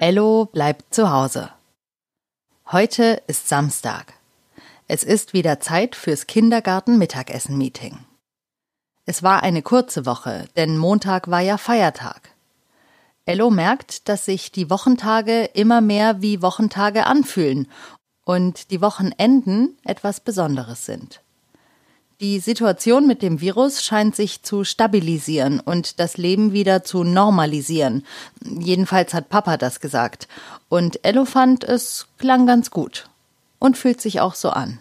Ello bleibt zu Hause. Heute ist Samstag. Es ist wieder Zeit fürs Kindergarten-Mittagessen-Meeting. Es war eine kurze Woche, denn Montag war ja Feiertag. Ello merkt, dass sich die Wochentage immer mehr wie Wochentage anfühlen und die Wochenenden etwas Besonderes sind. Die Situation mit dem Virus scheint sich zu stabilisieren und das Leben wieder zu normalisieren. Jedenfalls hat Papa das gesagt. Und Ello fand, es klang ganz gut. Und fühlt sich auch so an.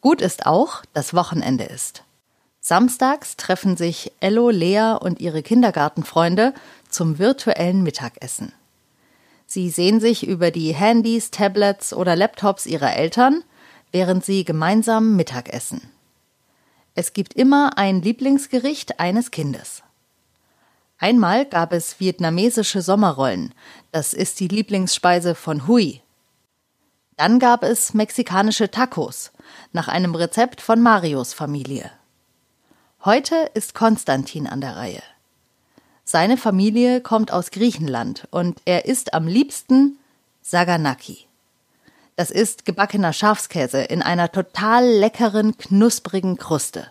Gut ist auch, dass Wochenende ist. Samstags treffen sich Ello, Lea und ihre Kindergartenfreunde zum virtuellen Mittagessen. Sie sehen sich über die Handys, Tablets oder Laptops ihrer Eltern während sie gemeinsam Mittag essen. Es gibt immer ein Lieblingsgericht eines Kindes. Einmal gab es vietnamesische Sommerrollen, das ist die Lieblingsspeise von Hui. Dann gab es mexikanische Tacos, nach einem Rezept von Marios Familie. Heute ist Konstantin an der Reihe. Seine Familie kommt aus Griechenland und er isst am liebsten Saganaki. Das ist gebackener Schafskäse in einer total leckeren, knusprigen Kruste.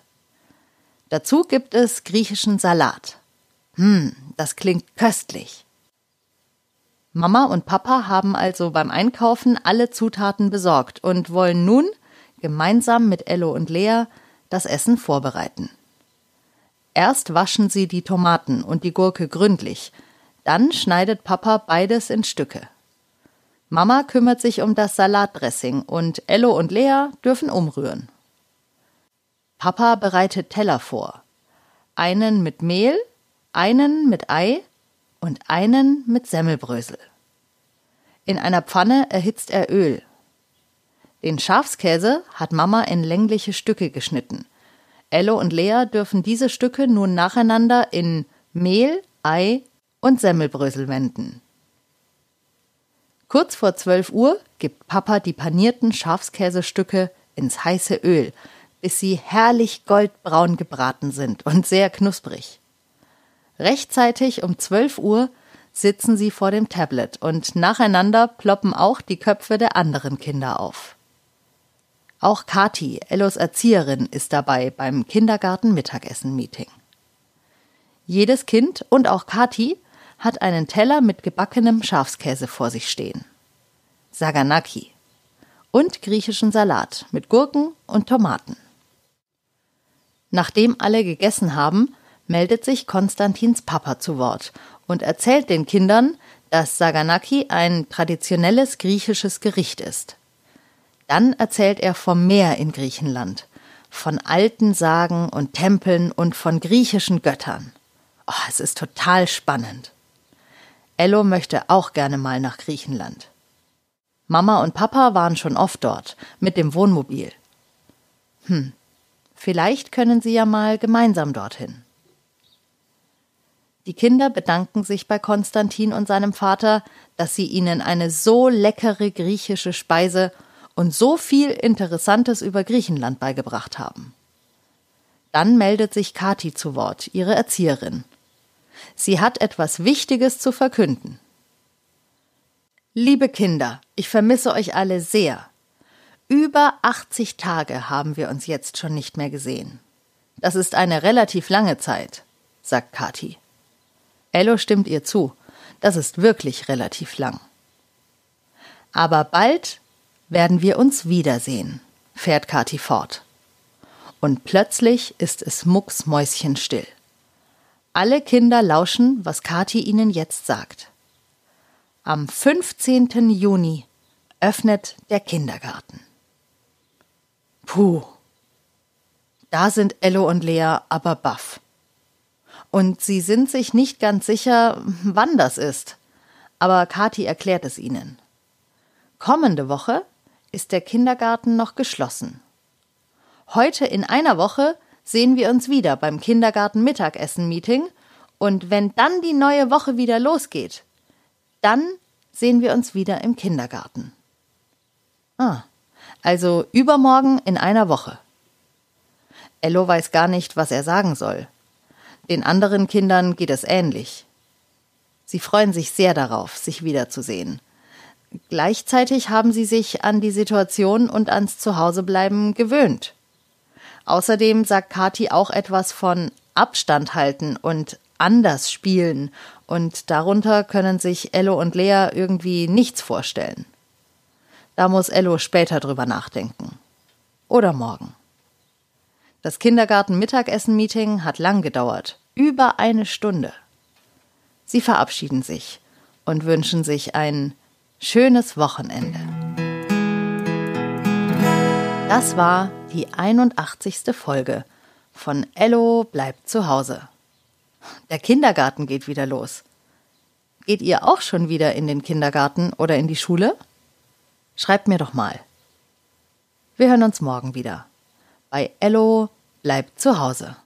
Dazu gibt es griechischen Salat. Hm, das klingt köstlich. Mama und Papa haben also beim Einkaufen alle Zutaten besorgt und wollen nun gemeinsam mit Ello und Lea das Essen vorbereiten. Erst waschen sie die Tomaten und die Gurke gründlich, dann schneidet Papa beides in Stücke. Mama kümmert sich um das Salatdressing und Ello und Lea dürfen umrühren. Papa bereitet Teller vor. Einen mit Mehl, einen mit Ei und einen mit Semmelbrösel. In einer Pfanne erhitzt er Öl. Den Schafskäse hat Mama in längliche Stücke geschnitten. Ello und Lea dürfen diese Stücke nun nacheinander in Mehl, Ei und Semmelbrösel wenden. Kurz vor 12 Uhr gibt Papa die panierten Schafskäsestücke ins heiße Öl, bis sie herrlich goldbraun gebraten sind und sehr knusprig. Rechtzeitig um 12 Uhr sitzen sie vor dem Tablet und nacheinander ploppen auch die Köpfe der anderen Kinder auf. Auch Kati, Ellos Erzieherin, ist dabei beim Kindergarten-Mittagessen-Meeting. Jedes Kind und auch Kati hat einen Teller mit gebackenem Schafskäse vor sich stehen. Saganaki. Und griechischen Salat mit Gurken und Tomaten. Nachdem alle gegessen haben, meldet sich Konstantins Papa zu Wort und erzählt den Kindern, dass Saganaki ein traditionelles griechisches Gericht ist. Dann erzählt er vom Meer in Griechenland, von alten Sagen und Tempeln und von griechischen Göttern. Oh, es ist total spannend. Ello möchte auch gerne mal nach Griechenland. Mama und Papa waren schon oft dort, mit dem Wohnmobil. Hm, vielleicht können sie ja mal gemeinsam dorthin. Die Kinder bedanken sich bei Konstantin und seinem Vater, dass sie ihnen eine so leckere griechische Speise und so viel Interessantes über Griechenland beigebracht haben. Dann meldet sich Kati zu Wort, ihre Erzieherin. Sie hat etwas Wichtiges zu verkünden. Liebe Kinder, ich vermisse euch alle sehr. Über 80 Tage haben wir uns jetzt schon nicht mehr gesehen. Das ist eine relativ lange Zeit, sagt Kathi. Ello stimmt ihr zu. Das ist wirklich relativ lang. Aber bald werden wir uns wiedersehen, fährt Kathi fort. Und plötzlich ist es mucksmäuschenstill. Alle Kinder lauschen, was Kathi ihnen jetzt sagt. Am 15. Juni öffnet der Kindergarten. Puh. Da sind Ello und Lea aber baff. Und sie sind sich nicht ganz sicher, wann das ist. Aber Kathi erklärt es ihnen. Kommende Woche ist der Kindergarten noch geschlossen. Heute in einer Woche sehen wir uns wieder beim Kindergarten-Mittagessen-Meeting und wenn dann die neue Woche wieder losgeht, dann sehen wir uns wieder im Kindergarten. Ah, also übermorgen in einer Woche. Ello weiß gar nicht, was er sagen soll. Den anderen Kindern geht es ähnlich. Sie freuen sich sehr darauf, sich wiederzusehen. Gleichzeitig haben sie sich an die Situation und ans Zuhausebleiben gewöhnt. Außerdem sagt Kati auch etwas von Abstand halten und anders spielen, und darunter können sich Ello und Lea irgendwie nichts vorstellen. Da muss Ello später drüber nachdenken. Oder morgen. Das Kindergarten-Mittagessen-Meeting hat lang gedauert. Über eine Stunde. Sie verabschieden sich und wünschen sich ein schönes Wochenende. Das war die 81. Folge von Ello bleibt zu Hause. Der Kindergarten geht wieder los. Geht ihr auch schon wieder in den Kindergarten oder in die Schule? Schreibt mir doch mal. Wir hören uns morgen wieder. Bei Ello bleibt zu Hause.